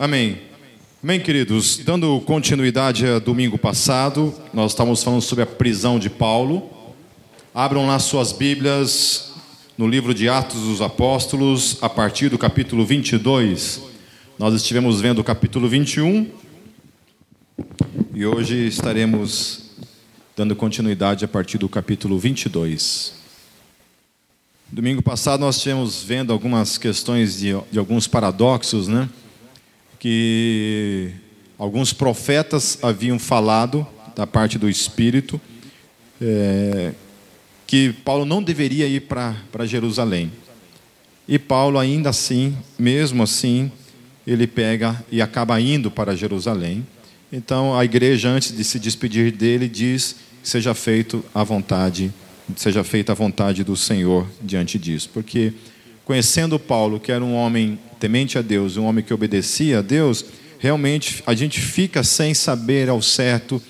Amém. Amém, queridos. Dando continuidade a domingo passado, nós estávamos falando sobre a prisão de Paulo. Abram lá suas Bíblias no livro de Atos dos Apóstolos, a partir do capítulo 22. Nós estivemos vendo o capítulo 21 e hoje estaremos dando continuidade a partir do capítulo 22. Domingo passado nós tivemos vendo algumas questões de, de alguns paradoxos, né? Que alguns profetas haviam falado da parte do Espírito é, que Paulo não deveria ir para Jerusalém. E Paulo, ainda assim, mesmo assim, ele pega e acaba indo para Jerusalém. Então a igreja, antes de se despedir dele, diz: seja feito a vontade, seja feita a vontade do Senhor diante disso. Porque conhecendo Paulo, que era um homem temente a Deus, um homem que obedecia a Deus, realmente a gente fica sem saber ao certo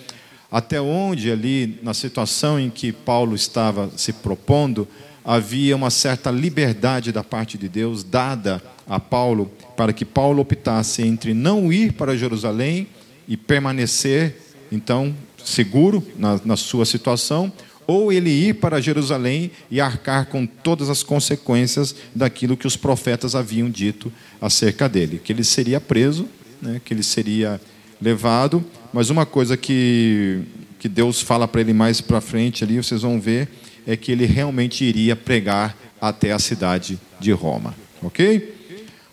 até onde ali, na situação em que Paulo estava se propondo, havia uma certa liberdade da parte de Deus dada a Paulo para que Paulo optasse entre não ir para Jerusalém e permanecer, então, seguro na, na sua situação, ou ele ir para Jerusalém e arcar com todas as consequências daquilo que os profetas haviam dito acerca dele, que ele seria preso, né, que ele seria levado, mas uma coisa que, que Deus fala para ele mais para frente ali, vocês vão ver, é que ele realmente iria pregar até a cidade de Roma. Ok?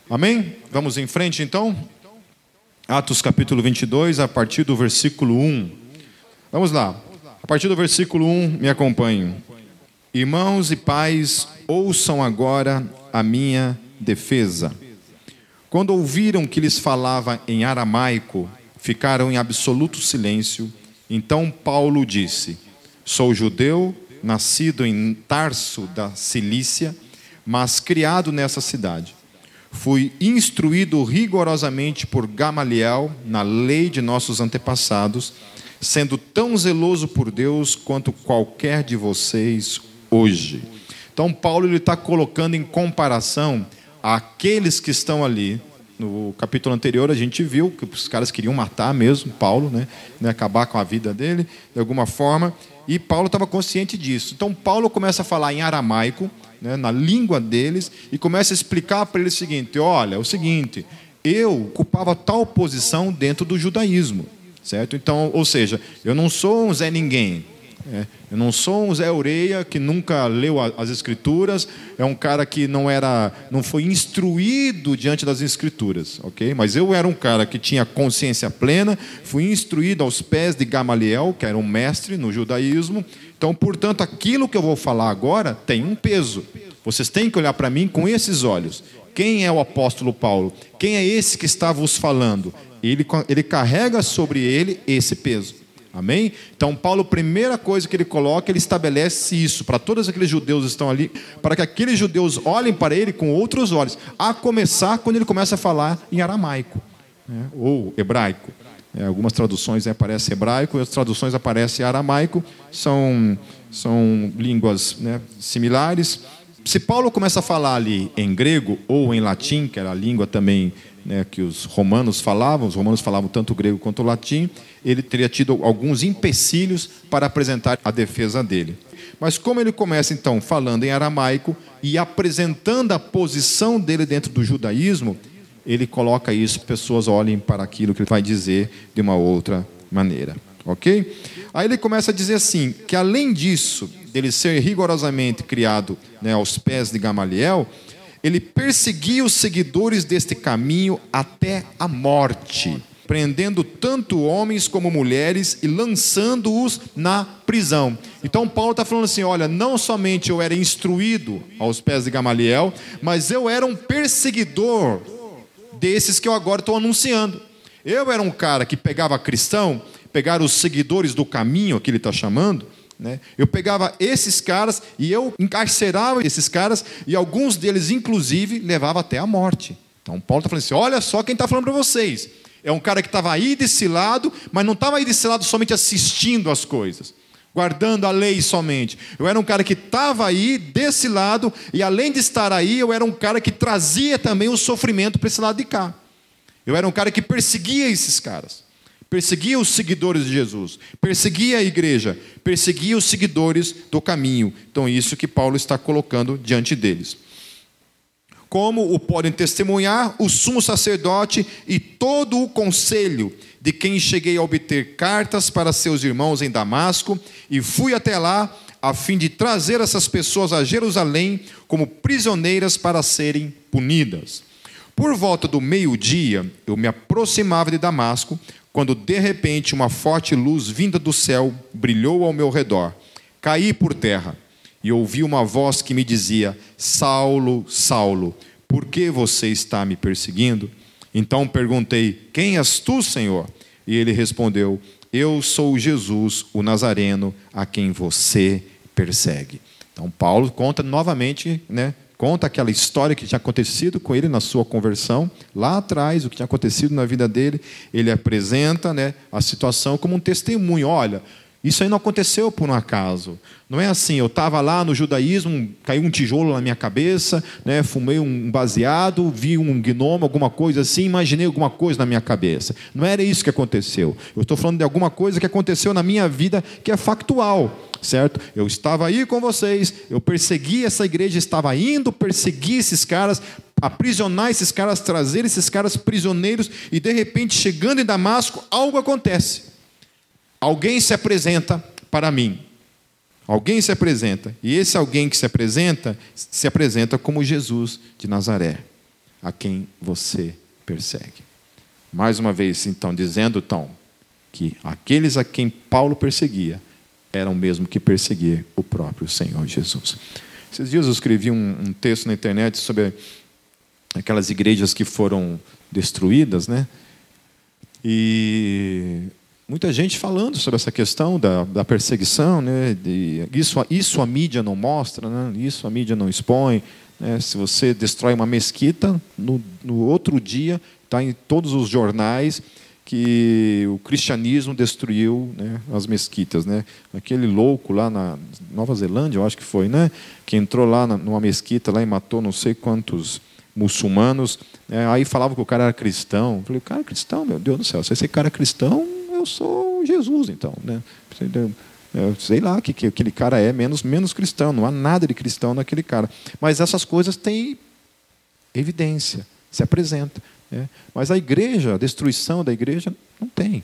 Amém? Vamos em frente então? Atos capítulo 22, a partir do versículo 1. Vamos lá. A partir do versículo 1, me acompanhem. Irmãos e pais, ouçam agora a minha defesa. Quando ouviram que lhes falava em aramaico, ficaram em absoluto silêncio. Então Paulo disse: Sou judeu, nascido em Tarso da Cilícia, mas criado nessa cidade. Fui instruído rigorosamente por Gamaliel na lei de nossos antepassados sendo tão zeloso por Deus quanto qualquer de vocês hoje. Então, Paulo está colocando em comparação aqueles que estão ali. No capítulo anterior, a gente viu que os caras queriam matar mesmo Paulo, né? né acabar com a vida dele, de alguma forma, e Paulo estava consciente disso. Então, Paulo começa a falar em aramaico, né, na língua deles, e começa a explicar para eles o seguinte: olha, é o seguinte, eu ocupava tal posição dentro do judaísmo certo? Então, ou seja, eu não sou um Zé Ninguém. É, eu não sou um Zé Oreia que nunca leu as escrituras, é um cara que não era, não foi instruído diante das escrituras, ok? Mas eu era um cara que tinha consciência plena, fui instruído aos pés de Gamaliel, que era um mestre no judaísmo. Então, portanto, aquilo que eu vou falar agora tem um peso. Vocês têm que olhar para mim com esses olhos. Quem é o apóstolo Paulo? Quem é esse que está vos falando? Ele, ele carrega sobre ele esse peso. Amém? Então, Paulo, primeira coisa que ele coloca, ele estabelece isso para todos aqueles judeus que estão ali, para que aqueles judeus olhem para ele com outros olhos, a começar quando ele começa a falar em aramaico né? ou hebraico. É, algumas traduções aparecem hebraico, outras traduções aparecem aramaico, são, são línguas né, similares. Se Paulo começa a falar ali em grego ou em latim, que era a língua também né, que os romanos falavam, os romanos falavam tanto o grego quanto o latim, ele teria tido alguns empecilhos para apresentar a defesa dele. Mas como ele começa então falando em aramaico e apresentando a posição dele dentro do judaísmo, ele coloca isso, pessoas olhem para aquilo que ele vai dizer de uma outra maneira. Ok? Aí ele começa a dizer assim: que além disso, dele ser rigorosamente criado né, aos pés de Gamaliel, ele perseguia os seguidores deste caminho até a morte, prendendo tanto homens como mulheres e lançando-os na prisão. Então Paulo está falando assim: olha, não somente eu era instruído aos pés de Gamaliel, mas eu era um perseguidor desses que eu agora estou anunciando. Eu era um cara que pegava cristão, pegava os seguidores do caminho, que ele está chamando, né? Eu pegava esses caras e eu encarcerava esses caras, e alguns deles, inclusive, levava até a morte. Então, Paulo está falando assim: olha só quem está falando para vocês. É um cara que estava aí desse lado, mas não estava aí desse lado somente assistindo as coisas, guardando a lei somente. Eu era um cara que estava aí desse lado, e além de estar aí, eu era um cara que trazia também o sofrimento para esse lado de cá. Eu era um cara que perseguia esses caras. Perseguia os seguidores de Jesus, perseguia a igreja, perseguia os seguidores do caminho. Então, isso que Paulo está colocando diante deles. Como o podem testemunhar o sumo sacerdote e todo o conselho de quem cheguei a obter cartas para seus irmãos em Damasco, e fui até lá a fim de trazer essas pessoas a Jerusalém como prisioneiras para serem punidas. Por volta do meio-dia, eu me aproximava de Damasco, quando de repente uma forte luz vinda do céu brilhou ao meu redor. Caí por terra e ouvi uma voz que me dizia: Saulo, Saulo, por que você está me perseguindo? Então perguntei: Quem és tu, Senhor? E ele respondeu: Eu sou Jesus, o Nazareno, a quem você persegue. Então Paulo conta novamente, né, conta aquela história que tinha acontecido com ele na sua conversão, lá atrás, o que tinha acontecido na vida dele. Ele apresenta né, a situação como um testemunho. Olha, isso aí não aconteceu por um acaso. Não é assim, eu estava lá no judaísmo, caiu um tijolo na minha cabeça, né, fumei um baseado, vi um gnomo, alguma coisa assim, imaginei alguma coisa na minha cabeça. Não era isso que aconteceu. Eu estou falando de alguma coisa que aconteceu na minha vida que é factual, certo? Eu estava aí com vocês, eu persegui essa igreja, estava indo perseguir esses caras, aprisionar esses caras, trazer esses caras prisioneiros, e de repente, chegando em Damasco, algo acontece. Alguém se apresenta para mim. Alguém se apresenta, e esse alguém que se apresenta, se apresenta como Jesus de Nazaré, a quem você persegue. Mais uma vez, então, dizendo, então, que aqueles a quem Paulo perseguia eram mesmo que perseguir o próprio Senhor Jesus. Esses dias eu escrevi um, um texto na internet sobre aquelas igrejas que foram destruídas, né? E muita gente falando sobre essa questão da, da perseguição, né? De, isso, isso a mídia não mostra, né? isso a mídia não expõe. Né? Se você destrói uma mesquita, no, no outro dia está em todos os jornais que o cristianismo destruiu né, as mesquitas. Né? Aquele louco lá na Nova Zelândia, eu acho que foi, né? que entrou lá numa mesquita lá e matou não sei quantos muçulmanos. Né? Aí falava que o cara era cristão. Eu falei, o cara é cristão, meu Deus do céu. Se esse cara é cristão, eu sou Jesus, então. Né? Eu sei lá que, que aquele cara é menos, menos cristão, não há nada de cristão naquele cara. Mas essas coisas têm evidência, se apresenta. Né? Mas a igreja, a destruição da igreja, não tem.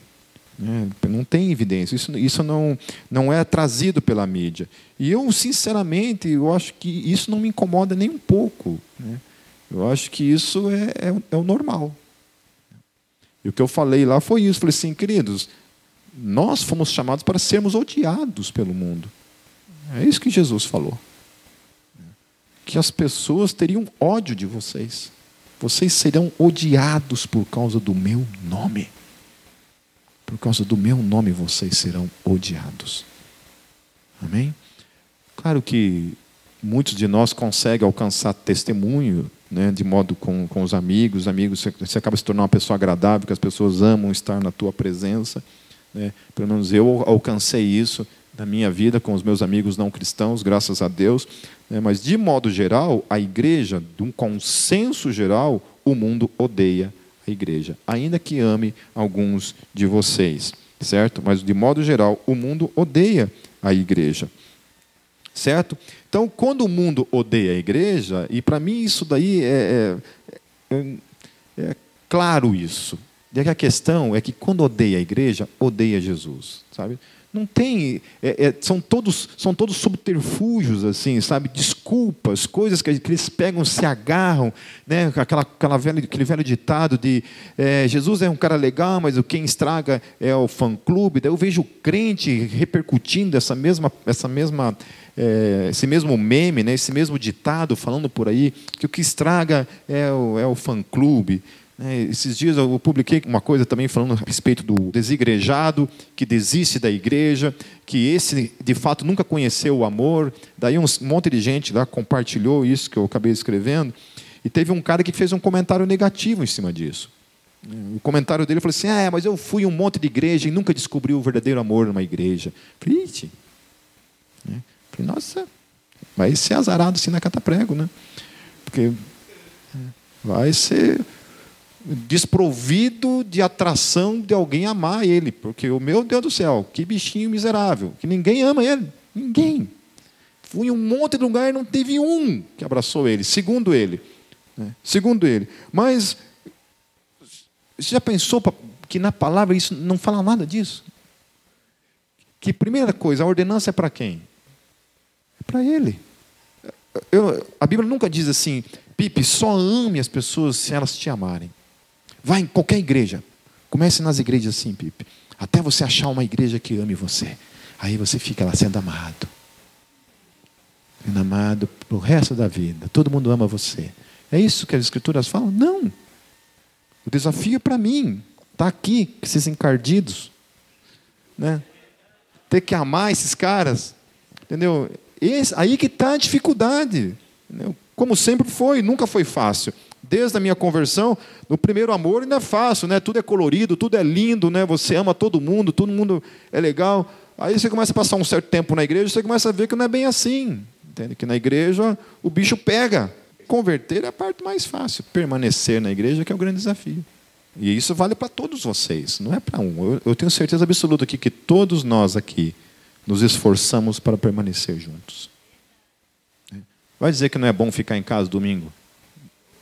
Né? Não tem evidência. Isso, isso não, não é trazido pela mídia. E eu, sinceramente, eu acho que isso não me incomoda nem um pouco. Né? Eu acho que isso é, é, é o normal. E o que eu falei lá foi isso. Falei assim, queridos, nós fomos chamados para sermos odiados pelo mundo. É isso que Jesus falou. Que as pessoas teriam ódio de vocês. Vocês serão odiados por causa do meu nome. Por causa do meu nome vocês serão odiados. Amém? Claro que muitos de nós conseguem alcançar testemunho né, de modo com, com os amigos, amigos, você, acaba se tornando uma pessoa agradável, que as pessoas amam estar na tua presença. Né? Pelo menos eu alcancei isso na minha vida com os meus amigos não cristãos, graças a Deus. Né? Mas, de modo geral, a igreja, de um consenso geral, o mundo odeia a igreja, ainda que ame alguns de vocês, certo? Mas, de modo geral, o mundo odeia a igreja. Certo? Então, quando o mundo odeia a igreja, e para mim isso daí é, é, é, é claro isso. E a questão é que quando odeia a igreja, odeia Jesus, sabe? Não tem, é, é, são todos são todos subterfúgios assim, sabe? Desculpas, coisas que, que eles pegam, se agarram, né? Aquela, aquela velha, aquele velho ditado de é, Jesus é um cara legal, mas o quem estraga é o fã clube. Daí eu vejo o crente repercutindo essa mesma essa mesma é, esse mesmo meme, né? Esse mesmo ditado falando por aí que o que estraga é o, é o fã clube. É, esses dias eu publiquei uma coisa também falando a respeito do desigrejado que desiste da igreja, que esse de fato nunca conheceu o amor. Daí um monte de gente lá compartilhou isso que eu acabei escrevendo. E teve um cara que fez um comentário negativo em cima disso. O comentário dele falou assim: Ah, mas eu fui um monte de igreja e nunca descobri o verdadeiro amor numa igreja. Falei, né? Falei, nossa, vai ser azarado assim na cataprego, né? Porque vai ser desprovido de atração de alguém amar ele, porque o meu Deus do céu, que bichinho miserável, que ninguém ama ele, ninguém. Fui em um monte de lugar e não teve um que abraçou ele, segundo ele. Né? Segundo ele. Mas você já pensou que na palavra isso não fala nada disso? Que primeira coisa, a ordenança é para quem? É para ele. Eu, a Bíblia nunca diz assim, Pipe, só ame as pessoas se elas te amarem. Vai em qualquer igreja. Comece nas igrejas assim, Pipe. Até você achar uma igreja que ame você. Aí você fica lá sendo amado. Sendo amado para o resto da vida. Todo mundo ama você. É isso que as escrituras falam? Não. O desafio é para mim. Está aqui, esses encardidos. Né? Ter que amar esses caras. Entendeu? Esse, aí que está a dificuldade. Entendeu? Como sempre foi, nunca foi fácil. Desde a minha conversão, no primeiro amor ainda é fácil, né? Tudo é colorido, tudo é lindo, né? Você ama todo mundo, todo mundo é legal. Aí você começa a passar um certo tempo na igreja, você começa a ver que não é bem assim. Entende? Que na igreja o bicho pega. Converter é a parte mais fácil. Permanecer na igreja que é o grande desafio. E isso vale para todos vocês, não é para um. Eu, eu tenho certeza absoluta aqui que todos nós aqui nos esforçamos para permanecer juntos. Vai dizer que não é bom ficar em casa domingo?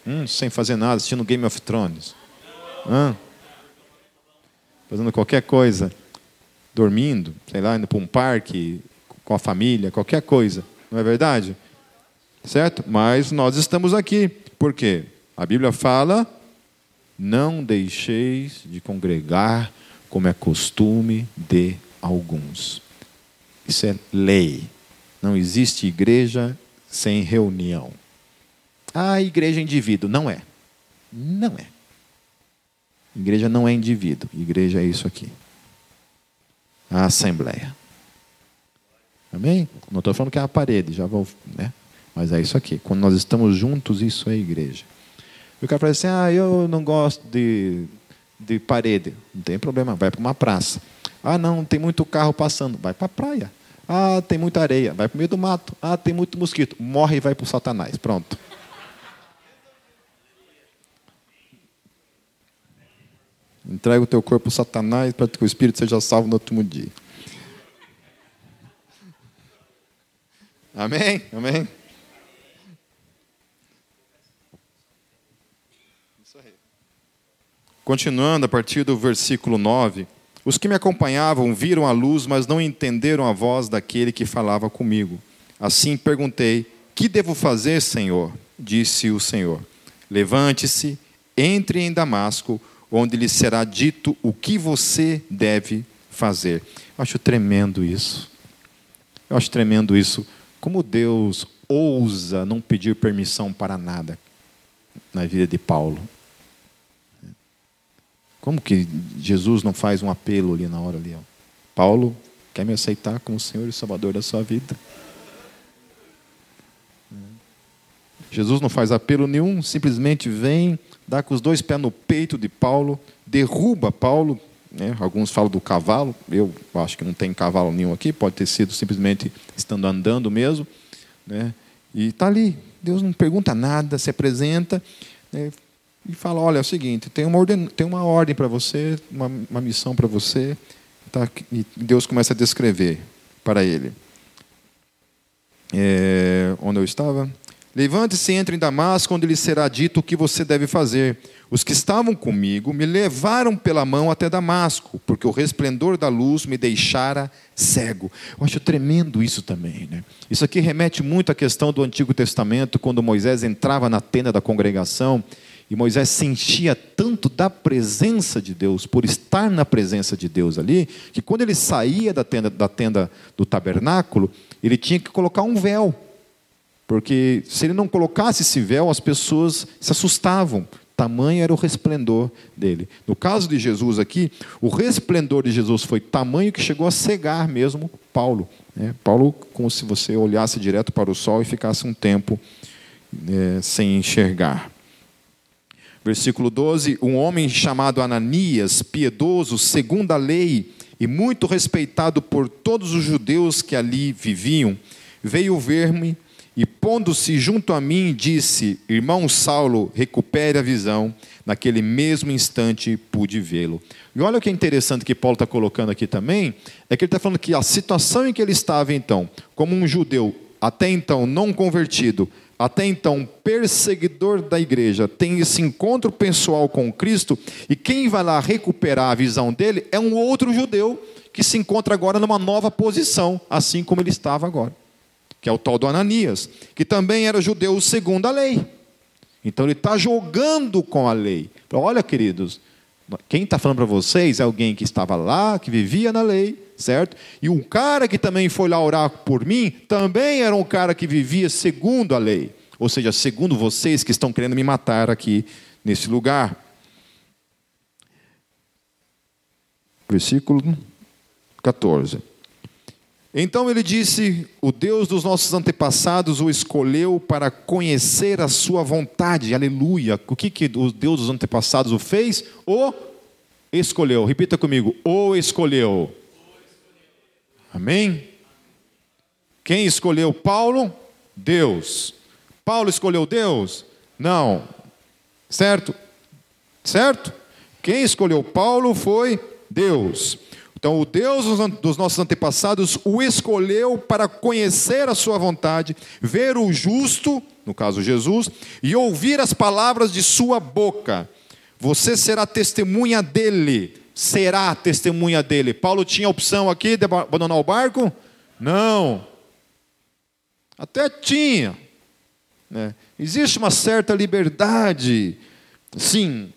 Hum, sem fazer nada, assistindo Game of Thrones. Hã? Fazendo qualquer coisa. Dormindo, sei lá, indo para um parque com a família, qualquer coisa. Não é verdade? Certo? Mas nós estamos aqui. Por quê? A Bíblia fala: não deixeis de congregar, como é costume de alguns. Isso é lei. Não existe igreja sem reunião. Ah, igreja é indivíduo. Não é. Não é. Igreja não é indivíduo. Igreja é isso aqui. A assembleia. Amém? Não estou falando que é a parede, já vou. Né? Mas é isso aqui. Quando nós estamos juntos, isso é igreja. E o cara fala assim: ah, eu não gosto de, de parede. Não tem problema, vai para uma praça. Ah, não, tem muito carro passando. Vai para a praia. Ah, tem muita areia. Vai para o meio do mato. Ah, tem muito mosquito. Morre e vai para o Satanás. Pronto. Entrega o teu corpo ao Satanás para que o Espírito seja salvo no último dia. Amém? Amém? Continuando a partir do versículo 9. Os que me acompanhavam viram a luz, mas não entenderam a voz daquele que falava comigo. Assim perguntei: Que devo fazer, Senhor? Disse o Senhor: Levante-se, entre em Damasco, onde lhe será dito o que você deve fazer. Eu acho tremendo isso. Eu acho tremendo isso. Como Deus ousa não pedir permissão para nada na vida de Paulo. Como que Jesus não faz um apelo ali na hora ali? Ó? Paulo, quer me aceitar como Senhor e Salvador da sua vida? Jesus não faz apelo nenhum, simplesmente vem, dá com os dois pés no peito de Paulo, derruba Paulo. Né? Alguns falam do cavalo, eu acho que não tem cavalo nenhum aqui, pode ter sido simplesmente estando andando mesmo. Né? E está ali, Deus não pergunta nada, se apresenta, né? e fala: olha, é o seguinte, tem uma ordem, tem uma ordem para você, uma, uma missão para você. Tá? E Deus começa a descrever para ele. É, onde eu estava? Levante-se e entre em Damasco, onde lhe será dito o que você deve fazer. Os que estavam comigo me levaram pela mão até Damasco, porque o resplendor da luz me deixara cego. Eu acho tremendo isso também. Né? Isso aqui remete muito à questão do Antigo Testamento, quando Moisés entrava na tenda da congregação e Moisés sentia tanto da presença de Deus, por estar na presença de Deus ali, que quando ele saía da tenda, da tenda do tabernáculo, ele tinha que colocar um véu. Porque se ele não colocasse esse véu, as pessoas se assustavam. Tamanho era o resplendor dele. No caso de Jesus aqui, o resplendor de Jesus foi tamanho que chegou a cegar mesmo Paulo. Né? Paulo, como se você olhasse direto para o sol e ficasse um tempo é, sem enxergar. Versículo 12: Um homem chamado Ananias, piedoso, segundo a lei, e muito respeitado por todos os judeus que ali viviam, veio ver-me e pondo-se junto a mim, disse: Irmão Saulo, recupere a visão. Naquele mesmo instante pude vê-lo. E olha o que é interessante que Paulo está colocando aqui também: é que ele está falando que a situação em que ele estava então, como um judeu até então não convertido, até então perseguidor da igreja, tem esse encontro pessoal com Cristo, e quem vai lá recuperar a visão dele é um outro judeu que se encontra agora numa nova posição, assim como ele estava agora, que é o tal do Ananias, que também era judeu segundo a lei. Então ele está jogando com a lei. Olha, queridos, quem está falando para vocês é alguém que estava lá, que vivia na lei, certo? E um cara que também foi lá orar por mim, também era um cara que vivia segundo a lei. Ou seja, segundo vocês que estão querendo me matar aqui nesse lugar. Versículo 14. Então ele disse: O Deus dos nossos antepassados o escolheu para conhecer a sua vontade. Aleluia. O que, que o Deus dos antepassados o fez? O escolheu. Repita comigo: O escolheu. Amém? Quem escolheu Paulo? Deus. Paulo escolheu Deus? Não. Certo? Certo? Quem escolheu Paulo foi Deus. Então, o Deus dos nossos antepassados o escolheu para conhecer a sua vontade, ver o justo, no caso Jesus, e ouvir as palavras de sua boca. Você será testemunha dele, será testemunha dele. Paulo tinha opção aqui de abandonar o barco? Não. Até tinha. Né? Existe uma certa liberdade, sim,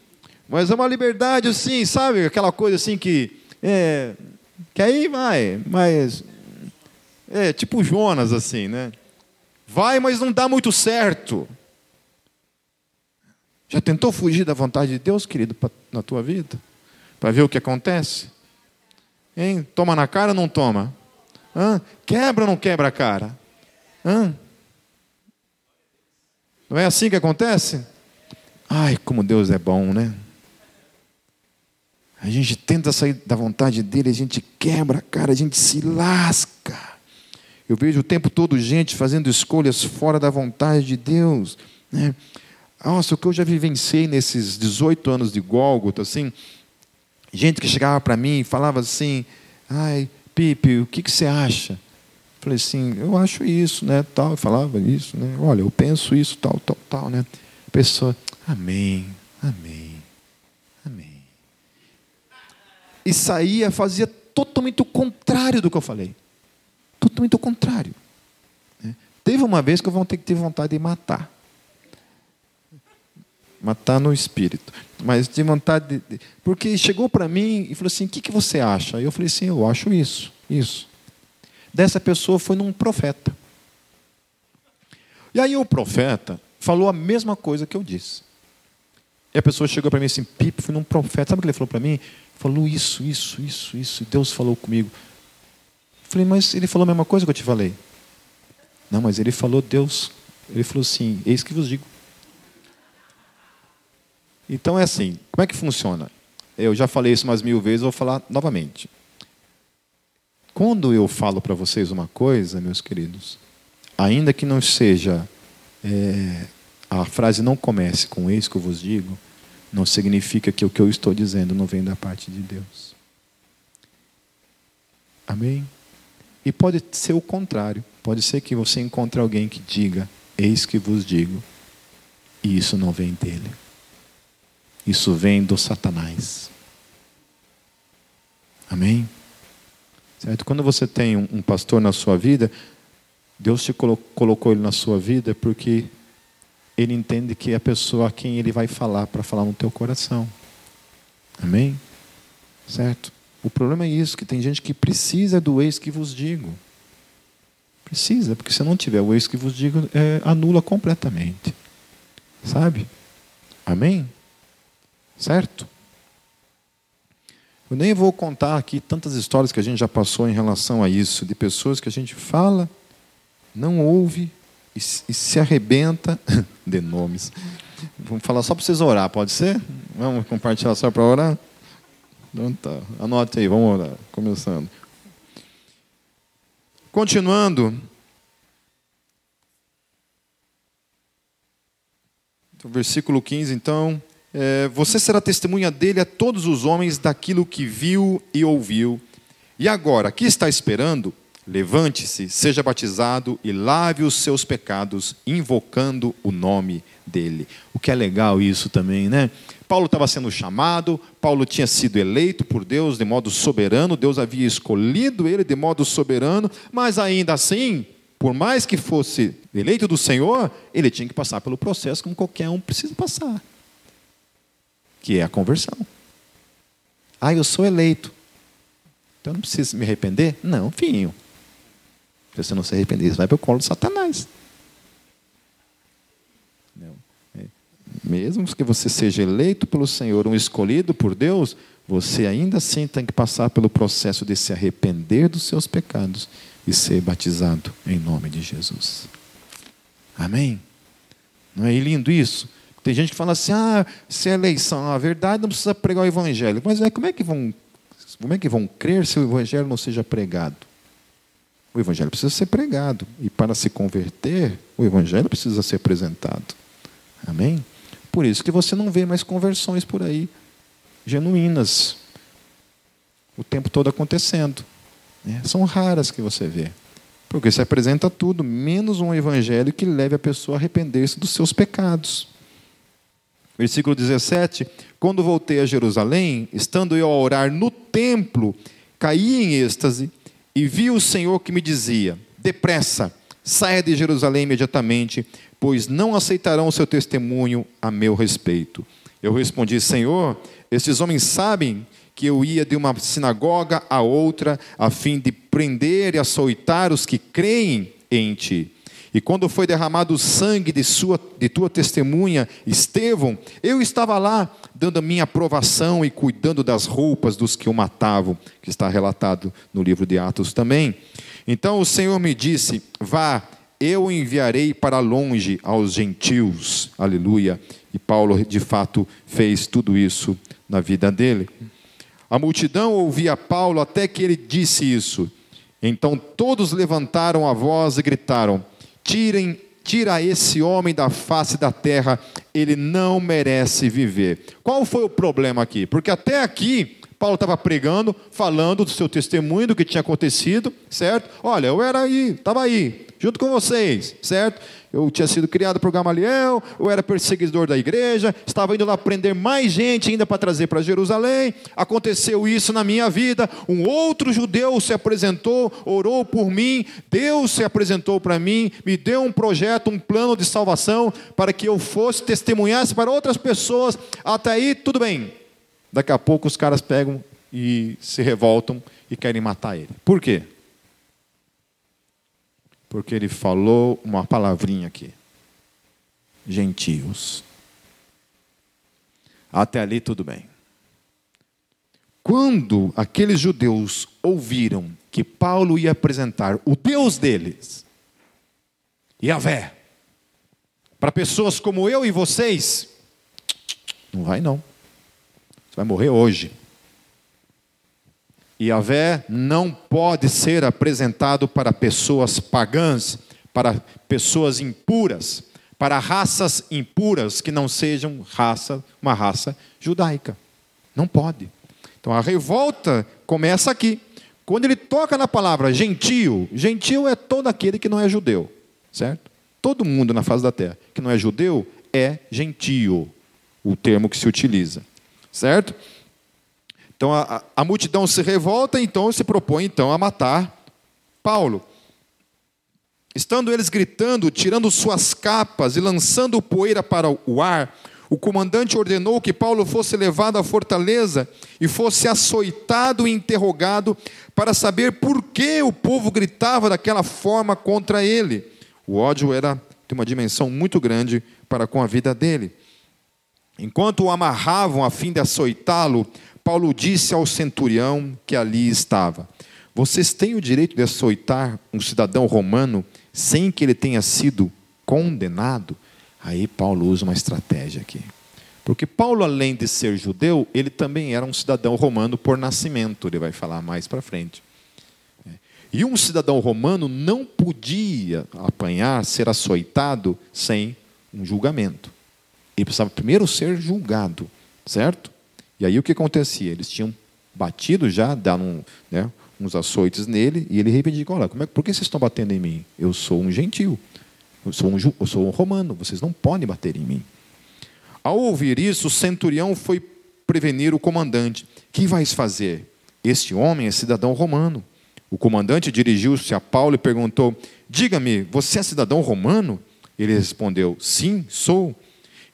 mas é uma liberdade assim, sabe? Aquela coisa assim que. É, que aí vai, mas. É tipo Jonas, assim, né? Vai, mas não dá muito certo. Já tentou fugir da vontade de Deus, querido, na tua vida? Para ver o que acontece? Hein? Toma na cara ou não toma? Hã? Quebra ou não quebra a cara? Hã? Não é assim que acontece? Ai, como Deus é bom, né? A gente tenta sair da vontade dele, a gente quebra a cara, a gente se lasca. Eu vejo o tempo todo gente fazendo escolhas fora da vontade de Deus. Né? Nossa, o que eu já vivenciei nesses 18 anos de Gólgota, assim, gente que chegava para mim e falava assim, ai, Pipe, o que, que você acha? Falei assim, eu acho isso, né, tal, eu falava isso, né, olha, eu penso isso, tal, tal, tal, né. A pessoa, amém, amém. E saía, fazia totalmente o contrário do que eu falei. Totalmente o contrário. Né? Teve uma vez que eu vou ter que ter vontade de matar matar no espírito. Mas de vontade de, porque chegou para mim e falou assim: "O que, que você acha?" Aí eu falei assim: "Eu acho isso, isso." Dessa pessoa foi num profeta. E aí o profeta falou a mesma coisa que eu disse. E a pessoa chegou para mim assim: "Pipe, fui num profeta." Sabe o que ele falou para mim? Falou isso, isso, isso, isso. E Deus falou comigo. Falei: "Mas ele falou a mesma coisa que eu te falei." Não, mas ele falou Deus. Ele falou assim: "Eis que vos digo." Então é assim, como é que funciona? Eu já falei isso umas mil vezes, vou falar novamente. Quando eu falo para vocês uma coisa, meus queridos, ainda que não seja, é, a frase não comece com isso que eu vos digo, não significa que o que eu estou dizendo não vem da parte de Deus. Amém? E pode ser o contrário. Pode ser que você encontre alguém que diga, eis que vos digo, e isso não vem dele. Isso vem do Satanás. Amém? Certo? Quando você tem um, pastor na sua vida, Deus te colo colocou ele na sua vida porque ele entende que é a pessoa a quem ele vai falar para falar no teu coração. Amém? Certo? O problema é isso, que tem gente que precisa do ex que vos digo. Precisa, porque se não tiver o ex que vos digo, é, anula completamente. Sabe? Amém? Certo? Eu nem vou contar aqui tantas histórias que a gente já passou em relação a isso, de pessoas que a gente fala, não ouve e, se arrebenta de nomes. Vamos falar só para vocês orar, pode ser? Vamos compartilhar só para orar? Então tá. Anote aí, vamos orar. Começando. Continuando. Então, versículo 15, então. É, você será testemunha dele a todos os homens daquilo que viu e ouviu. E agora, que está esperando? Levante-se, seja batizado e lave os seus pecados, invocando o nome dele. O que é legal isso também, né? Paulo estava sendo chamado, Paulo tinha sido eleito por Deus de modo soberano, Deus havia escolhido ele de modo soberano, mas ainda assim, por mais que fosse eleito do Senhor, ele tinha que passar pelo processo como qualquer um precisa passar, que é a conversão. Ah, eu sou eleito, então não preciso me arrepender? Não, filho. Se você não se arrepender, você vai para o colo de Satanás. É. Mesmo que você seja eleito pelo Senhor, um escolhido por Deus, você ainda assim tem que passar pelo processo de se arrepender dos seus pecados e ser batizado em nome de Jesus. Amém? Não é lindo isso? Tem gente que fala assim: ah, se é eleição, a verdade não precisa pregar o evangelho. Mas é, como, é que vão, como é que vão crer se o evangelho não seja pregado? O evangelho precisa ser pregado. E para se converter, o evangelho precisa ser apresentado. Amém? Por isso que você não vê mais conversões por aí, genuínas, o tempo todo acontecendo. Né? São raras que você vê. Porque se apresenta tudo, menos um evangelho que leve a pessoa a arrepender-se dos seus pecados. Versículo 17: Quando voltei a Jerusalém, estando eu a orar no templo, caí em êxtase e vi o Senhor que me dizia: Depressa, saia de Jerusalém imediatamente, pois não aceitarão o seu testemunho a meu respeito. Eu respondi: Senhor, esses homens sabem que eu ia de uma sinagoga a outra, a fim de prender e açoitar os que creem em ti. E quando foi derramado o sangue de, sua, de tua testemunha, Estevão, eu estava lá, dando a minha aprovação e cuidando das roupas dos que o matavam, que está relatado no livro de Atos também. Então o Senhor me disse: Vá, eu enviarei para longe aos gentios. Aleluia. E Paulo, de fato, fez tudo isso na vida dele. A multidão ouvia Paulo até que ele disse isso. Então todos levantaram a voz e gritaram: Tirem, tira esse homem da face da terra, ele não merece viver. Qual foi o problema aqui? Porque até aqui Paulo estava pregando, falando do seu testemunho, do que tinha acontecido, certo? Olha, eu era aí, estava aí, junto com vocês, certo? Eu tinha sido criado por Gamaliel, eu era perseguidor da igreja, estava indo lá prender mais gente ainda para trazer para Jerusalém. Aconteceu isso na minha vida. Um outro judeu se apresentou, orou por mim, Deus se apresentou para mim, me deu um projeto, um plano de salvação para que eu fosse testemunhasse para outras pessoas. Até aí, tudo bem. Daqui a pouco os caras pegam e se revoltam e querem matar ele. Por quê? Porque ele falou uma palavrinha aqui. Gentios. Até ali tudo bem. Quando aqueles judeus ouviram que Paulo ia apresentar o Deus deles, Yahvé, para pessoas como eu e vocês, não vai não. Você vai morrer hoje. Yahvé não pode ser apresentado para pessoas pagãs, para pessoas impuras, para raças impuras que não sejam raça, uma raça judaica. Não pode. Então a revolta começa aqui. Quando ele toca na palavra gentio, gentio é todo aquele que não é judeu, certo? Todo mundo na face da terra que não é judeu é gentio, o termo que se utiliza certo? Então a, a, multidão se revolta, então se propõe então a matar Paulo. Estando eles gritando, tirando suas capas e lançando poeira para o ar, o comandante ordenou que Paulo fosse levado à fortaleza e fosse açoitado e interrogado para saber por que o povo gritava daquela forma contra ele. O ódio era de uma dimensão muito grande para com a vida dele. Enquanto o amarravam a fim de açoitá-lo, Paulo disse ao centurião que ali estava: Vocês têm o direito de açoitar um cidadão romano sem que ele tenha sido condenado? Aí Paulo usa uma estratégia aqui. Porque Paulo, além de ser judeu, ele também era um cidadão romano por nascimento, ele vai falar mais para frente. E um cidadão romano não podia apanhar, ser açoitado sem um julgamento. Ele precisava primeiro ser julgado, certo? E aí o que acontecia? Eles tinham batido já, dado né, uns açoites nele, e ele reivindicou: Olha, como é, por que vocês estão batendo em mim? Eu sou um gentil, eu sou um, eu sou um romano, vocês não podem bater em mim. Ao ouvir isso, o centurião foi prevenir o comandante: Que vais fazer? Este homem é cidadão romano. O comandante dirigiu-se a Paulo e perguntou: Diga-me, você é cidadão romano? Ele respondeu: Sim, sou.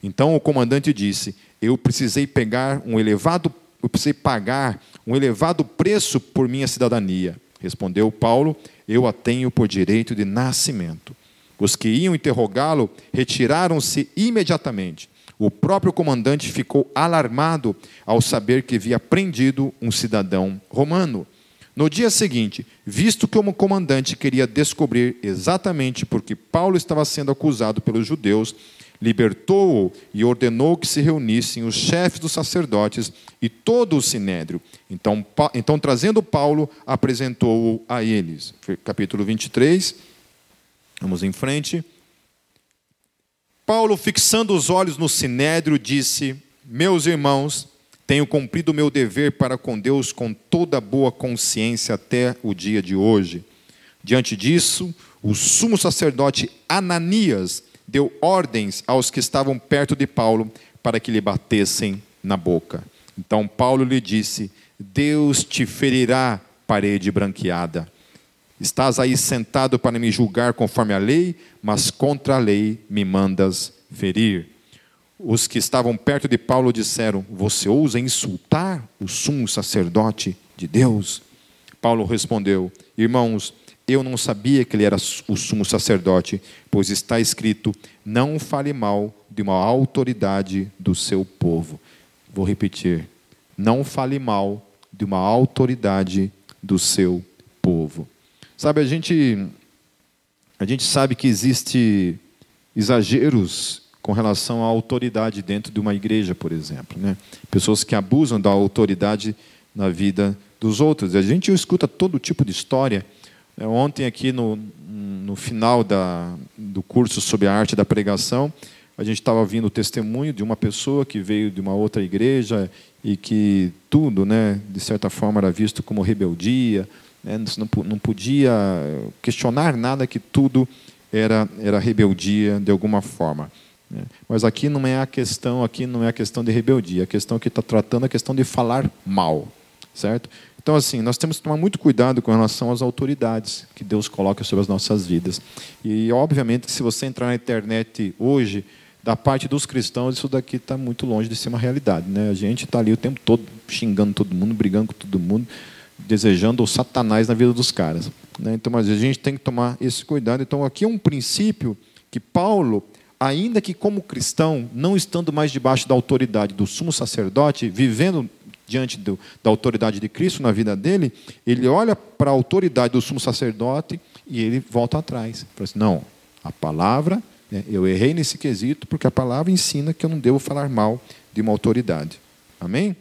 Então o comandante disse: Eu precisei pegar um elevado, eu precisei pagar um elevado preço por minha cidadania. Respondeu Paulo: Eu a tenho por direito de nascimento. Os que iam interrogá-lo retiraram-se imediatamente. O próprio comandante ficou alarmado ao saber que havia prendido um cidadão romano. No dia seguinte, visto que o comandante queria descobrir exatamente por que Paulo estava sendo acusado pelos judeus, libertou-o e ordenou que se reunissem os chefes dos sacerdotes e todo o sinédrio. Então, então trazendo Paulo, apresentou-o a eles. Capítulo 23. Vamos em frente. Paulo, fixando os olhos no sinédrio, disse: Meus irmãos, tenho cumprido o meu dever para com Deus com toda boa consciência até o dia de hoje. Diante disso, o sumo sacerdote Ananias deu ordens aos que estavam perto de Paulo para que lhe batessem na boca. Então Paulo lhe disse: Deus te ferirá, parede branqueada. Estás aí sentado para me julgar conforme a lei, mas contra a lei me mandas ferir. Os que estavam perto de Paulo disseram: Você ousa insultar o sumo sacerdote de Deus? Paulo respondeu: Irmãos, eu não sabia que ele era o sumo sacerdote, pois está escrito: não fale mal de uma autoridade do seu povo. Vou repetir: não fale mal de uma autoridade do seu povo. Sabe, a gente a gente sabe que existe exageros com relação à autoridade dentro de uma igreja, por exemplo, né? Pessoas que abusam da autoridade na vida dos outros. A gente escuta todo tipo de história ontem, aqui no, no final da, do curso sobre a arte da pregação, a gente estava ouvindo o testemunho de uma pessoa que veio de uma outra igreja e que tudo, né, de certa forma, era visto como rebeldia, né, não, não podia questionar nada, que tudo era, era rebeldia de alguma forma. Né. Mas aqui não é a questão, aqui não é a questão de rebeldia, a questão que está tratando é a questão de falar mal, certo? Então, assim, nós temos que tomar muito cuidado com relação às autoridades que Deus coloca sobre as nossas vidas. E, obviamente, se você entrar na internet hoje, da parte dos cristãos, isso daqui está muito longe de ser uma realidade. Né? A gente está ali o tempo todo xingando todo mundo, brigando com todo mundo, desejando o satanás na vida dos caras. Né? Então, mas a gente tem que tomar esse cuidado. Então, aqui é um princípio que Paulo, ainda que como cristão, não estando mais debaixo da autoridade do sumo sacerdote, vivendo diante do, da autoridade de Cristo na vida dele, ele olha para a autoridade do sumo sacerdote e ele volta atrás. Fala assim, não, a palavra, né, eu errei nesse quesito porque a palavra ensina que eu não devo falar mal de uma autoridade. Amém?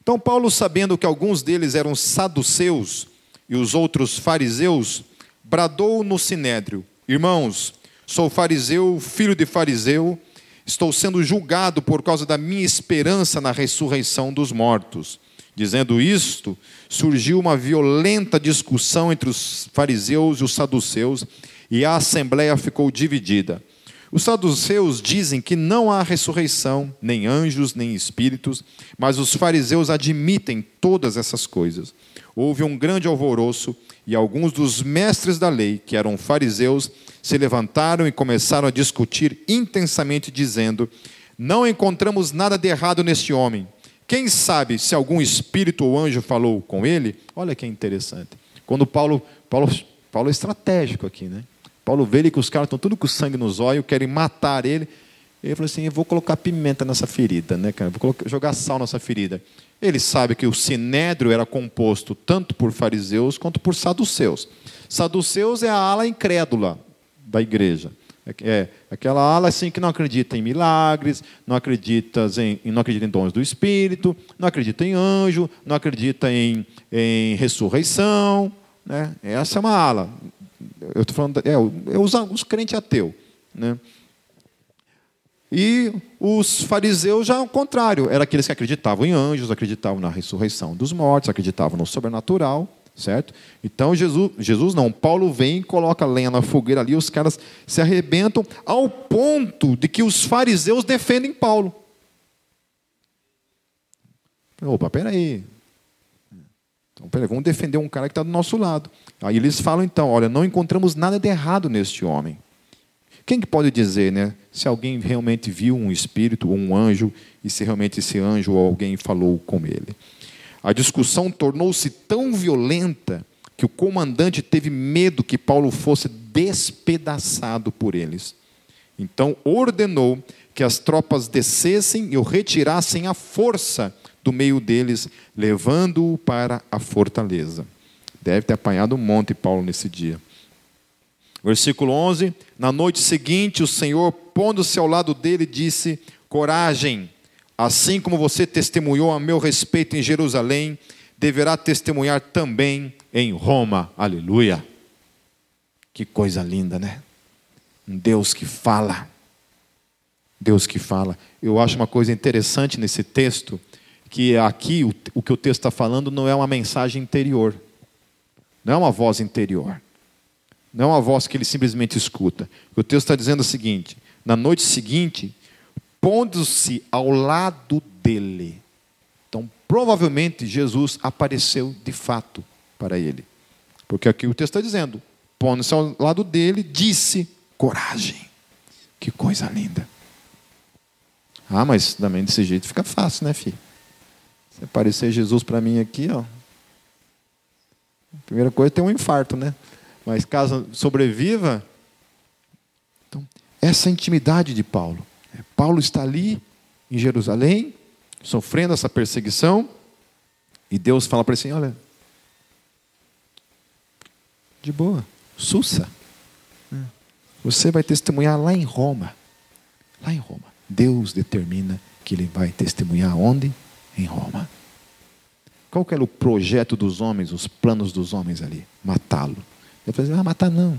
Então, Paulo, sabendo que alguns deles eram saduceus e os outros fariseus, bradou no sinédrio: Irmãos, sou fariseu, filho de fariseu Estou sendo julgado por causa da minha esperança na ressurreição dos mortos. Dizendo isto, surgiu uma violenta discussão entre os fariseus e os saduceus, e a assembleia ficou dividida. Os saduceus dizem que não há ressurreição, nem anjos, nem espíritos, mas os fariseus admitem todas essas coisas. Houve um grande alvoroço e alguns dos mestres da lei, que eram fariseus, se levantaram e começaram a discutir intensamente, dizendo: Não encontramos nada de errado neste homem. Quem sabe se algum espírito ou anjo falou com ele? Olha que interessante. Quando Paulo, Paulo, Paulo é estratégico aqui, né? Paulo vê ele que os caras estão tudo com sangue nos olhos, querem matar ele. Ele falou assim: Eu vou colocar pimenta nessa ferida, né, cara? Vou colocar, jogar sal nessa ferida. Ele sabe que o sinédrio era composto tanto por fariseus quanto por saduceus. Saduceus é a ala incrédula da igreja. É, é aquela ala assim que não acredita em milagres, não acredita em, não acredita em dons do Espírito, não acredita em anjo, não acredita em, em ressurreição. Né? Essa é uma ala. Eu estou falando, é, é os, os crentes ateus. Né? E os fariseus já ao contrário, eram aqueles que acreditavam em anjos, acreditavam na ressurreição dos mortos, acreditavam no sobrenatural, certo? Então Jesus, Jesus não, Paulo vem e coloca lenha na fogueira ali, os caras se arrebentam ao ponto de que os fariseus defendem Paulo. Opa, peraí. Então, peraí, vamos defender um cara que está do nosso lado. Aí eles falam então, olha, não encontramos nada de errado neste homem. Quem que pode dizer, né? Se alguém realmente viu um espírito ou um anjo e se realmente esse anjo ou alguém falou com ele. A discussão tornou-se tão violenta que o comandante teve medo que Paulo fosse despedaçado por eles. Então ordenou que as tropas descessem e o retirassem à força do meio deles, levando-o para a fortaleza. Deve ter apanhado um monte Paulo nesse dia. Versículo 11: Na noite seguinte, o Senhor, pondo-se ao lado dele, disse: Coragem, assim como você testemunhou a meu respeito em Jerusalém, deverá testemunhar também em Roma. Aleluia. Que coisa linda, né? Um Deus que fala. Deus que fala. Eu acho uma coisa interessante nesse texto, que aqui o, o que o texto está falando não é uma mensagem interior, não é uma voz interior. Não é uma voz que ele simplesmente escuta. O texto está dizendo o seguinte: na noite seguinte, pondo-se ao lado dele. Então, provavelmente, Jesus apareceu de fato para ele. Porque aqui o texto está dizendo: pondo-se ao lado dele, disse: coragem. Que coisa linda. Ah, mas também desse jeito fica fácil, né, filho? Se aparecer Jesus para mim aqui, ó. Primeira coisa é ter um infarto, né? Mas caso sobreviva. Então, essa intimidade de Paulo. Paulo está ali em Jerusalém, sofrendo essa perseguição, e Deus fala para ele assim: olha, de boa, sussa. Você vai testemunhar lá em Roma. Lá em Roma. Deus determina que ele vai testemunhar onde? Em Roma. Qual que era o projeto dos homens, os planos dos homens ali? Matá-lo. Eu falei, ah, matar não.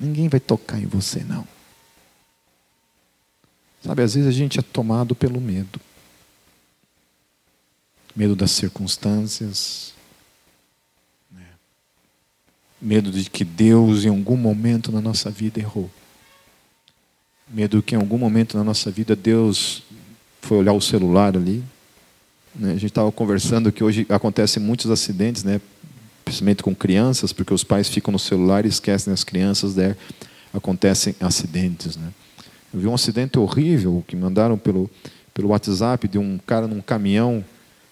Ninguém vai tocar em você, não. Sabe, às vezes a gente é tomado pelo medo. Medo das circunstâncias. Né? Medo de que Deus, em algum momento na nossa vida, errou. Medo que em algum momento na nossa vida Deus foi olhar o celular ali. Né? A gente estava conversando que hoje acontecem muitos acidentes, né? Principalmente com crianças, porque os pais ficam no celular e esquecem as crianças, daí acontecem acidentes. Né? Eu vi um acidente horrível que mandaram pelo, pelo WhatsApp de um cara num caminhão.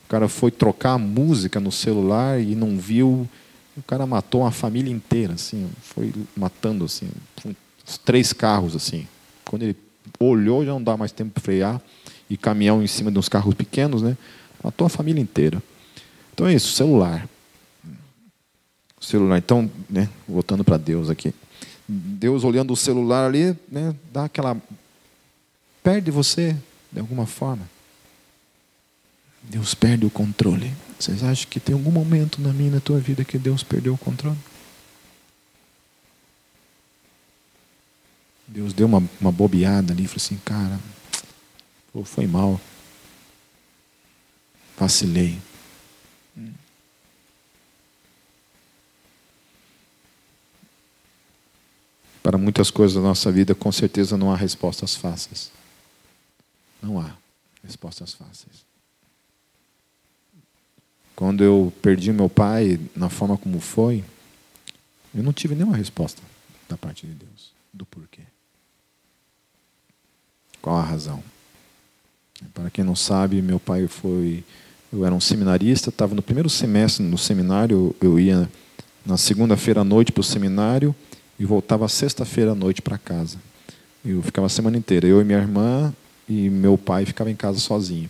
O cara foi trocar a música no celular e não viu. O cara matou uma família inteira, assim, foi matando assim, três carros assim. Quando ele olhou, já não dá mais tempo para frear e caminhão em cima de uns carros pequenos, né? Matou a família inteira. Então é isso, celular celular. Então, né, voltando para Deus aqui. Deus olhando o celular ali, né, dá aquela. perde você de alguma forma. Deus perde o controle. Vocês acham que tem algum momento na minha na tua vida que Deus perdeu o controle? Deus deu uma, uma bobeada ali e falou assim, cara, pô, foi mal. Vacilei. Para muitas coisas da nossa vida, com certeza não há respostas fáceis. Não há respostas fáceis. Quando eu perdi meu pai, na forma como foi, eu não tive nenhuma resposta da parte de Deus do porquê. Qual a razão? Para quem não sabe, meu pai foi. Eu era um seminarista, estava no primeiro semestre no seminário, eu ia na segunda-feira à noite para o seminário e voltava sexta-feira à noite para casa. Eu ficava a semana inteira, eu e minha irmã e meu pai ficava em casa sozinho.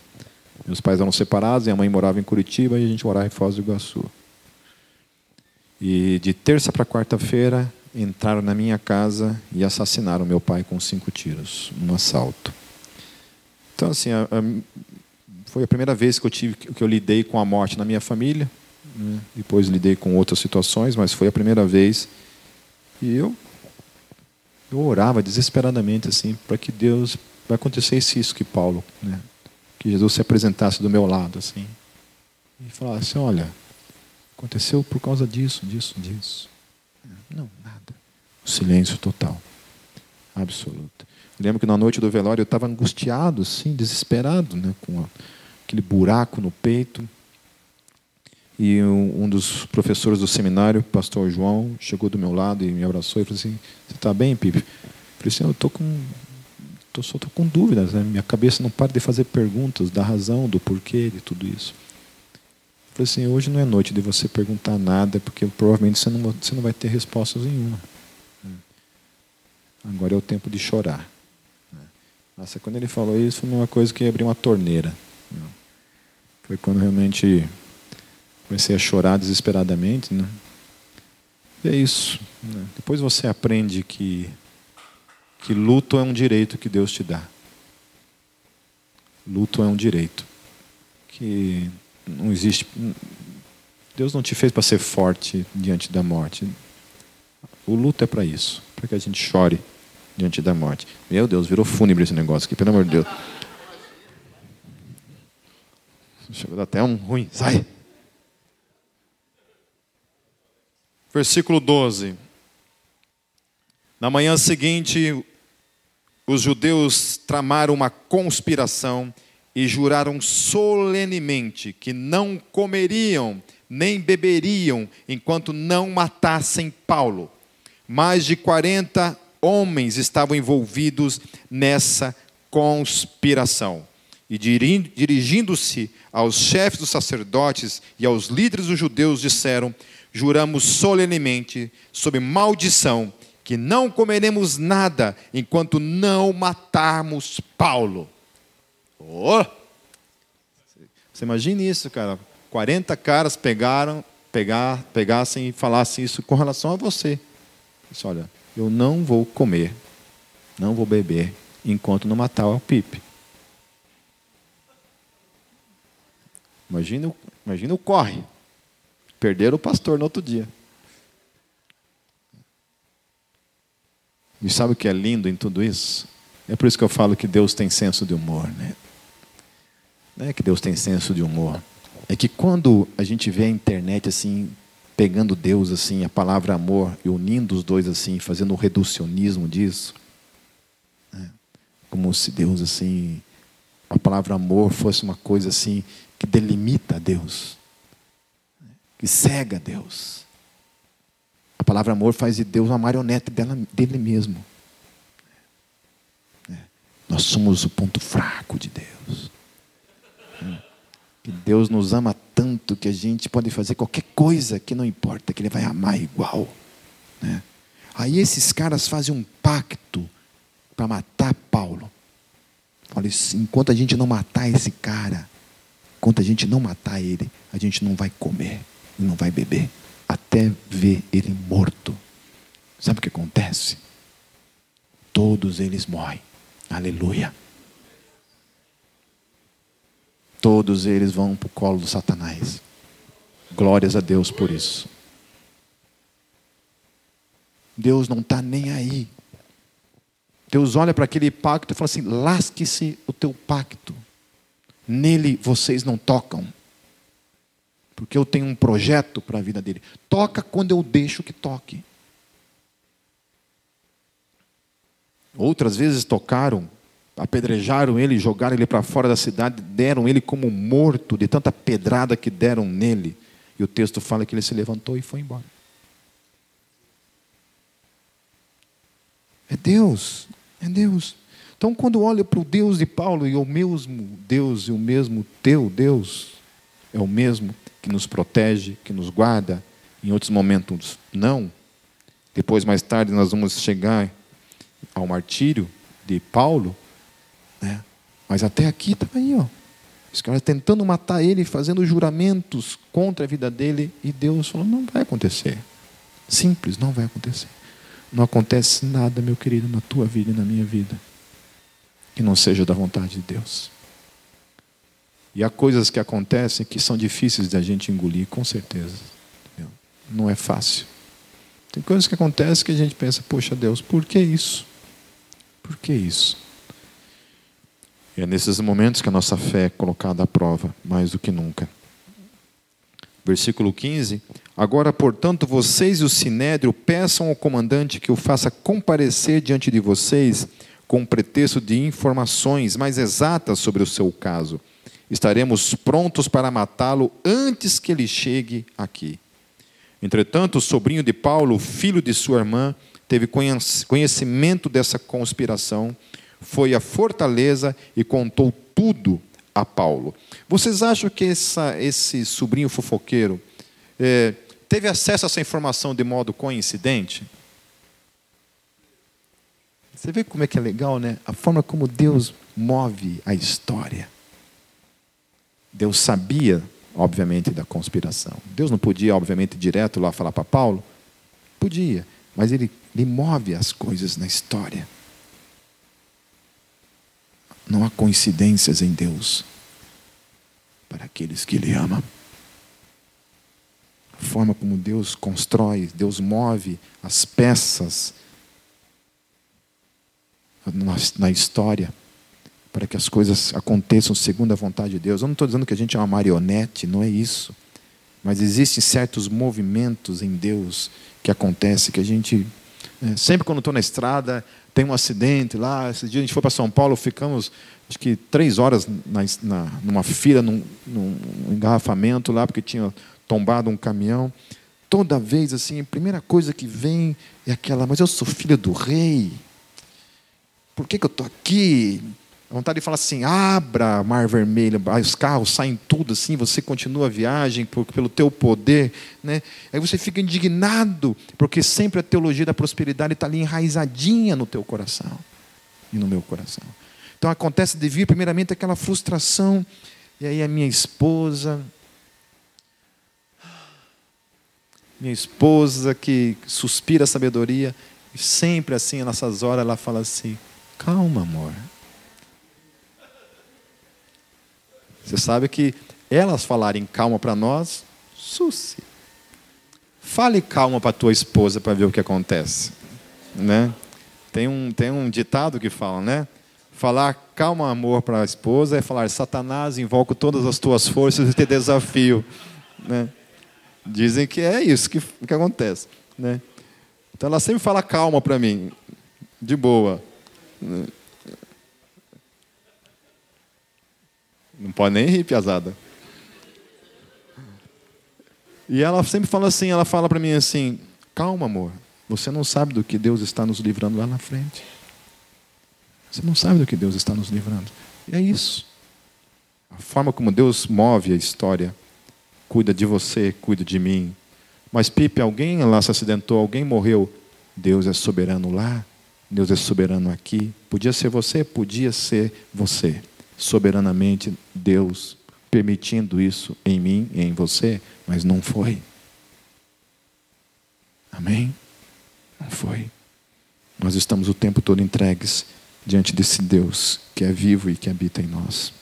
Meus pais eram separados, minha mãe morava em Curitiba e a gente morava em Foz do Iguaçu. E de terça para quarta-feira entraram na minha casa e assassinaram meu pai com cinco tiros, um assalto. Então assim, a, a, foi a primeira vez que eu tive que eu lidei com a morte na minha família. Né? Depois lidei com outras situações, mas foi a primeira vez e eu Eu orava desesperadamente assim para que Deus vai acontecer isso que Paulo, né? que Jesus se apresentasse do meu lado assim e falasse, olha, aconteceu por causa disso, disso, disso. Não, nada. O silêncio total, absoluto. lembro que na noite do velório eu estava angustiado, assim, desesperado, né, com aquele buraco no peito. E um dos professores do seminário, pastor João, chegou do meu lado e me abraçou e falou assim: Você está bem, Pipe? Eu falei assim: Eu estou com. Tô, só estou com dúvidas, né? minha cabeça não para de fazer perguntas da razão, do porquê de tudo isso. Falei assim: Hoje não é noite de você perguntar nada, porque provavelmente você não, você não vai ter respostas nenhuma. Agora é o tempo de chorar. Nossa, quando ele falou isso, foi uma coisa que abriu uma torneira. Foi quando realmente Comecei a chorar desesperadamente. Né? E é isso. Né? Depois você aprende que, que luto é um direito que Deus te dá. Luto é um direito. Que não existe. Deus não te fez para ser forte diante da morte. O luto é para isso para que a gente chore diante da morte. Meu Deus, virou fúnebre esse negócio aqui, pelo amor de Deus. Chegou até um ruim. Sai! Versículo 12. Na manhã seguinte, os judeus tramaram uma conspiração e juraram solenemente que não comeriam nem beberiam enquanto não matassem Paulo. Mais de 40 homens estavam envolvidos nessa conspiração. E dirigindo-se aos chefes dos sacerdotes e aos líderes dos judeus, disseram: juramos solenemente, sob maldição, que não comeremos nada enquanto não matarmos Paulo. Oh! Você imagina isso, cara? 40 caras pegaram, pegar, pegassem e falassem isso com relação a você. Disse, olha, eu não vou comer, não vou beber enquanto não matar o Pipe. Imagina, imagina o corre. Perderam o pastor no outro dia. E sabe o que é lindo em tudo isso? É por isso que eu falo que Deus tem senso de humor, né? Não é que Deus tem senso de humor. É que quando a gente vê a internet assim, pegando Deus assim, a palavra amor e unindo os dois assim, fazendo o reducionismo disso, né? como se Deus assim, a palavra amor fosse uma coisa assim que delimita Deus que cega Deus. A palavra amor faz de Deus uma marionete dela, dele mesmo. É. Nós somos o ponto fraco de Deus. É. Que Deus nos ama tanto que a gente pode fazer qualquer coisa que não importa, que Ele vai amar igual. Né? Aí esses caras fazem um pacto para matar Paulo. Enquanto a gente não matar esse cara, enquanto a gente não matar ele, a gente não vai comer e não vai beber até ver ele morto. Sabe o que acontece? Todos eles morrem. Aleluia. Todos eles vão para o colo do Satanás. Glórias a Deus por isso. Deus não está nem aí. Deus olha para aquele pacto e fala assim: lasque-se o teu pacto. Nele vocês não tocam porque eu tenho um projeto para a vida dele. Toca quando eu deixo que toque. Outras vezes tocaram, apedrejaram ele, jogaram ele para fora da cidade, deram ele como morto de tanta pedrada que deram nele. E o texto fala que ele se levantou e foi embora. É Deus, é Deus. Então, quando olho para o Deus de Paulo e o mesmo Deus e o mesmo teu Deus, é o mesmo que nos protege, que nos guarda, em outros momentos não. Depois, mais tarde, nós vamos chegar ao martírio de Paulo, né? mas até aqui estava aí, ó. Os caras tentando matar ele, fazendo juramentos contra a vida dele, e Deus falou: não vai acontecer. Simples, não vai acontecer. Não acontece nada, meu querido, na tua vida e na minha vida, que não seja da vontade de Deus. E há coisas que acontecem que são difíceis de a gente engolir, com certeza. Não é fácil. Tem coisas que acontecem que a gente pensa, poxa Deus, por que isso? Por que isso? E é nesses momentos que a nossa fé é colocada à prova, mais do que nunca. Versículo 15: Agora, portanto, vocês e o sinédrio peçam ao comandante que o faça comparecer diante de vocês com pretexto de informações mais exatas sobre o seu caso. Estaremos prontos para matá-lo antes que ele chegue aqui. Entretanto, o sobrinho de Paulo, filho de sua irmã, teve conhecimento dessa conspiração, foi à fortaleza e contou tudo a Paulo. Vocês acham que essa, esse sobrinho fofoqueiro é, teve acesso a essa informação de modo coincidente? Você vê como é que é legal, né? A forma como Deus move a história. Deus sabia, obviamente, da conspiração. Deus não podia, obviamente, direto lá falar para Paulo. Podia, mas ele, ele move as coisas na história. Não há coincidências em Deus para aqueles que Ele ama. A forma como Deus constrói, Deus move as peças na, na história para que as coisas aconteçam segundo a vontade de Deus. Eu não estou dizendo que a gente é uma marionete, não é isso. Mas existem certos movimentos em Deus que acontecem que a gente. É, sempre quando estou na estrada, tem um acidente lá. Esse dia a gente foi para São Paulo, ficamos acho que três horas na, na, numa fila, num, num engarrafamento lá, porque tinha tombado um caminhão. Toda vez assim, a primeira coisa que vem é aquela, mas eu sou filho do rei. Por que, que eu estou aqui? A vontade de falar assim: abra mar vermelho, os carros saem tudo assim, você continua a viagem por, pelo teu poder. Né? Aí você fica indignado, porque sempre a teologia da prosperidade está ali enraizadinha no teu coração e no meu coração. Então acontece de vir, primeiramente, aquela frustração, e aí a minha esposa, minha esposa que suspira a sabedoria, e sempre assim, nessas horas, ela fala assim: calma, amor. Você sabe que elas falarem calma para nós, suci. Fale calma para tua esposa para ver o que acontece, né? Tem um tem um ditado que fala, né? Falar calma amor para a esposa é falar Satanás invoco todas as tuas forças e te desafio, né? Dizem que é isso que, que acontece, né? Então ela sempre fala calma para mim, de boa. Não pode nem rir, piazada. E ela sempre fala assim, ela fala para mim assim, calma amor, você não sabe do que Deus está nos livrando lá na frente. Você não sabe do que Deus está nos livrando. E é isso. A forma como Deus move a história, cuida de você, cuida de mim. Mas Pipe, alguém lá se acidentou, alguém morreu. Deus é soberano lá, Deus é soberano aqui. Podia ser você, podia ser você soberanamente Deus permitindo isso em mim e em você, mas não foi. Amém? Não foi. Nós estamos o tempo todo entregues diante desse Deus que é vivo e que habita em nós.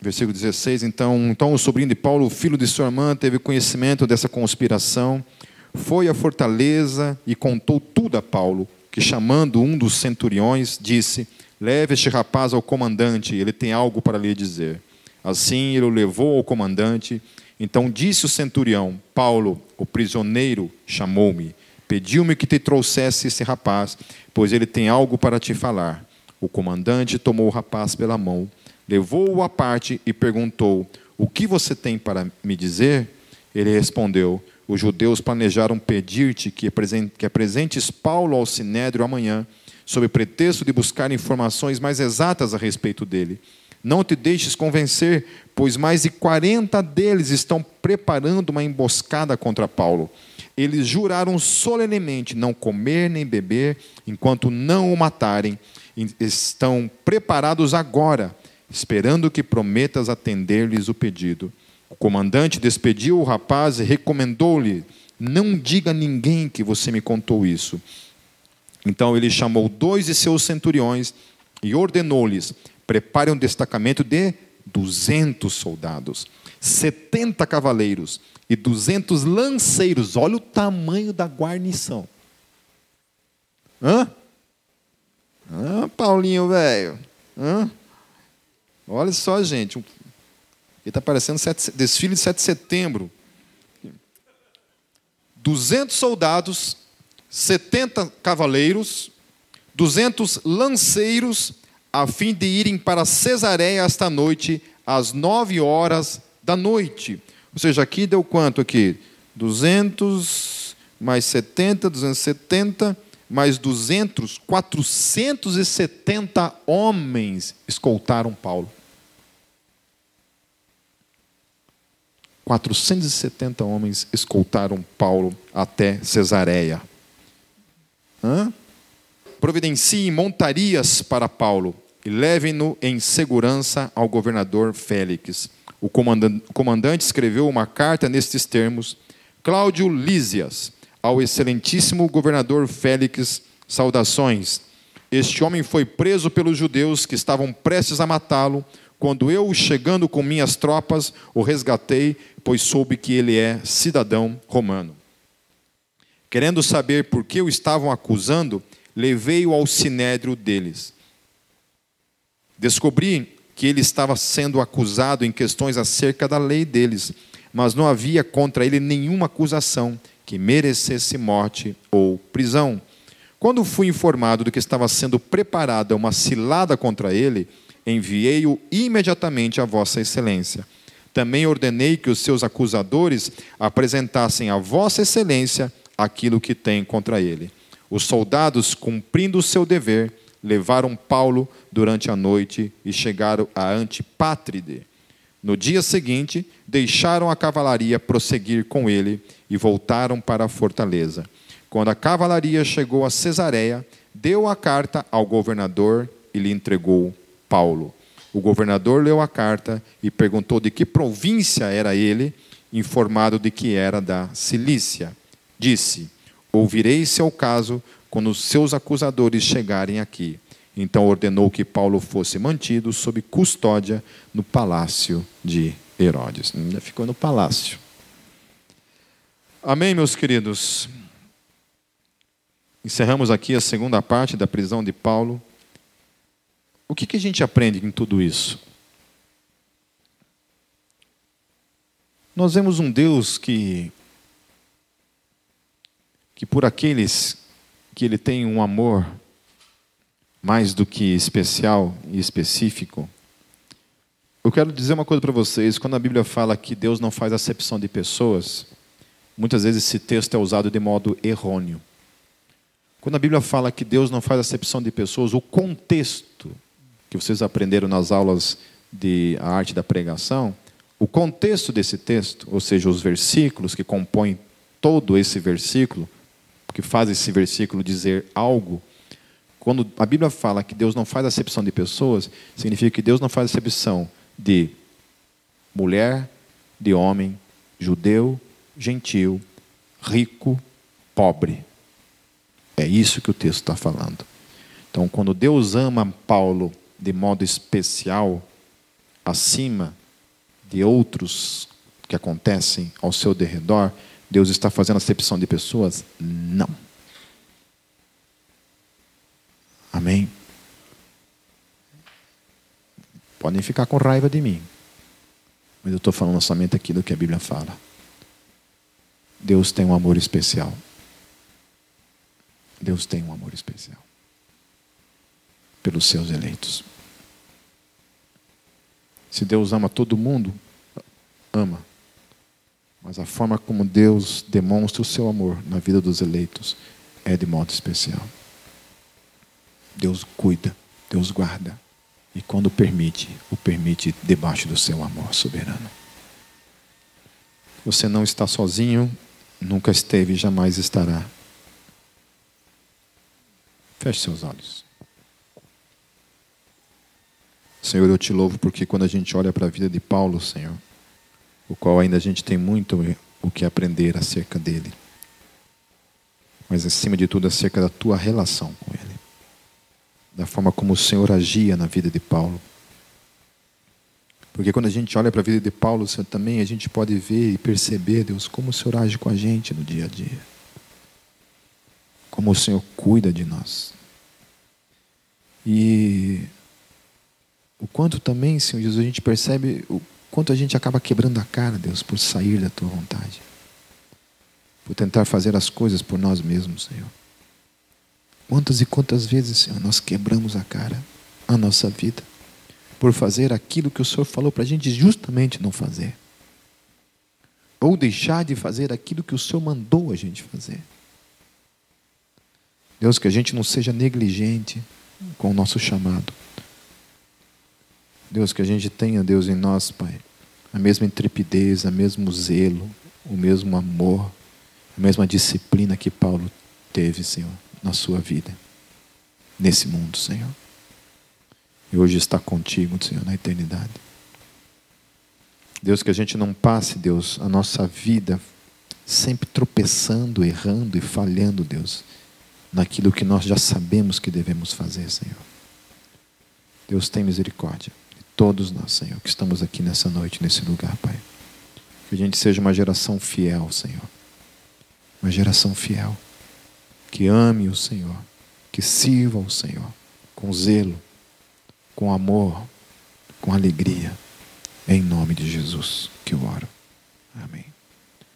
Versículo 16, então, então o sobrinho de Paulo, filho de sua irmã, teve conhecimento dessa conspiração, foi à fortaleza e contou tudo a Paulo, que, chamando um dos centuriões, disse: Leve este rapaz ao comandante, ele tem algo para lhe dizer. Assim ele o levou ao comandante. Então disse o centurião: Paulo, o prisioneiro, chamou-me, pediu-me que te trouxesse esse rapaz, pois ele tem algo para te falar. O comandante tomou o rapaz pela mão, levou-o à parte e perguntou: O que você tem para me dizer? Ele respondeu: os judeus planejaram pedir-te que apresentes Paulo ao sinédrio amanhã, sob pretexto de buscar informações mais exatas a respeito dele. Não te deixes convencer, pois mais de 40 deles estão preparando uma emboscada contra Paulo. Eles juraram solenemente não comer nem beber enquanto não o matarem. Estão preparados agora, esperando que prometas atender-lhes o pedido. O comandante despediu o rapaz e recomendou-lhe: Não diga a ninguém que você me contou isso. Então ele chamou dois de seus centuriões e ordenou-lhes: Preparem um destacamento de duzentos soldados. 70 cavaleiros e 200 lanceiros. Olha o tamanho da guarnição. Hã? Ah, Paulinho, velho. Olha só, gente. Ele está parecendo sete, desfile de 7 de setembro. 200 soldados, 70 cavaleiros, 200 lanceiros, a fim de irem para Cesareia esta noite, às nove horas da noite. Ou seja, aqui deu quanto aqui? 200 mais 70, 270 mais 200, 470 homens escoltaram Paulo. 470 homens escoltaram Paulo até Cesareia. Hã? Providenciem montarias para Paulo e levem-no em segurança ao governador Félix. O comandante escreveu uma carta nestes termos: Cláudio Lísias, ao excelentíssimo governador Félix, saudações. Este homem foi preso pelos judeus que estavam prestes a matá-lo, quando eu, chegando com minhas tropas, o resgatei, pois soube que ele é cidadão romano. Querendo saber por que o estavam acusando, levei-o ao sinédrio deles. Descobri que ele estava sendo acusado em questões acerca da lei deles, mas não havia contra ele nenhuma acusação que merecesse morte ou prisão. Quando fui informado de que estava sendo preparada uma cilada contra ele, enviei-o imediatamente a Vossa Excelência. Também ordenei que os seus acusadores apresentassem a Vossa Excelência aquilo que tem contra ele. Os soldados, cumprindo o seu dever, levaram Paulo durante a noite e chegaram a Antipátride. No dia seguinte, deixaram a cavalaria prosseguir com ele e voltaram para a fortaleza. Quando a cavalaria chegou a Cesareia, deu a carta ao governador e lhe entregou Paulo. O governador leu a carta e perguntou de que província era ele, informado de que era da Cilícia. Disse: Ouvirei seu caso quando os seus acusadores chegarem aqui. Então ordenou que Paulo fosse mantido sob custódia no palácio de Herodes. Ainda ficou no palácio. Amém, meus queridos. Encerramos aqui a segunda parte da prisão de Paulo. O que, que a gente aprende em tudo isso? Nós vemos um Deus que, que por aqueles que ele tem um amor mais do que especial e específico. Eu quero dizer uma coisa para vocês: quando a Bíblia fala que Deus não faz acepção de pessoas, muitas vezes esse texto é usado de modo errôneo. Quando a Bíblia fala que Deus não faz acepção de pessoas, o contexto que vocês aprenderam nas aulas de a arte da pregação, o contexto desse texto, ou seja, os versículos que compõem todo esse versículo, que faz esse versículo dizer algo, quando a Bíblia fala que Deus não faz acepção de pessoas, significa que Deus não faz acepção de mulher, de homem, judeu, gentil, rico, pobre. É isso que o texto está falando. Então, quando Deus ama Paulo de modo especial acima de outros que acontecem ao seu derredor, Deus está fazendo acepção de pessoas? Não. Amém? Podem ficar com raiva de mim, mas eu estou falando somente aquilo que a Bíblia fala. Deus tem um amor especial. Deus tem um amor especial pelos seus eleitos. Se Deus ama todo mundo, ama. Mas a forma como Deus demonstra o seu amor na vida dos eleitos é de modo especial. Deus cuida, Deus guarda. E quando permite, o permite debaixo do seu amor soberano. Você não está sozinho, nunca esteve e jamais estará. Feche seus olhos. Senhor, eu te louvo porque quando a gente olha para a vida de Paulo, Senhor, o qual ainda a gente tem muito o que aprender acerca dele, mas acima de tudo acerca da tua relação com ele, da forma como o Senhor agia na vida de Paulo. Porque quando a gente olha para a vida de Paulo, Senhor, também a gente pode ver e perceber, Deus, como o Senhor age com a gente no dia a dia. Como o Senhor cuida de nós. E o quanto também, Senhor Jesus, a gente percebe o quanto a gente acaba quebrando a cara, Deus, por sair da tua vontade. Por tentar fazer as coisas por nós mesmos, Senhor. Quantas e quantas vezes, Senhor, nós quebramos a cara, a nossa vida por fazer aquilo que o Senhor falou para a gente justamente não fazer. Ou deixar de fazer aquilo que o Senhor mandou a gente fazer. Deus, que a gente não seja negligente com o nosso chamado. Deus, que a gente tenha, Deus, em nós, Pai, a mesma intrepidez, o mesmo zelo, o mesmo amor, a mesma disciplina que Paulo teve, Senhor, na sua vida, nesse mundo, Senhor e hoje está contigo, Senhor, na eternidade. Deus, que a gente não passe, Deus, a nossa vida sempre tropeçando, errando e falhando, Deus, naquilo que nós já sabemos que devemos fazer, Senhor. Deus tem misericórdia todos nós, Senhor, que estamos aqui nessa noite, nesse lugar, Pai. Que a gente seja uma geração fiel, Senhor. Uma geração fiel. Que ame o Senhor. Que sirva o Senhor com zelo com amor, com alegria. Em nome de Jesus que eu oro. Amém.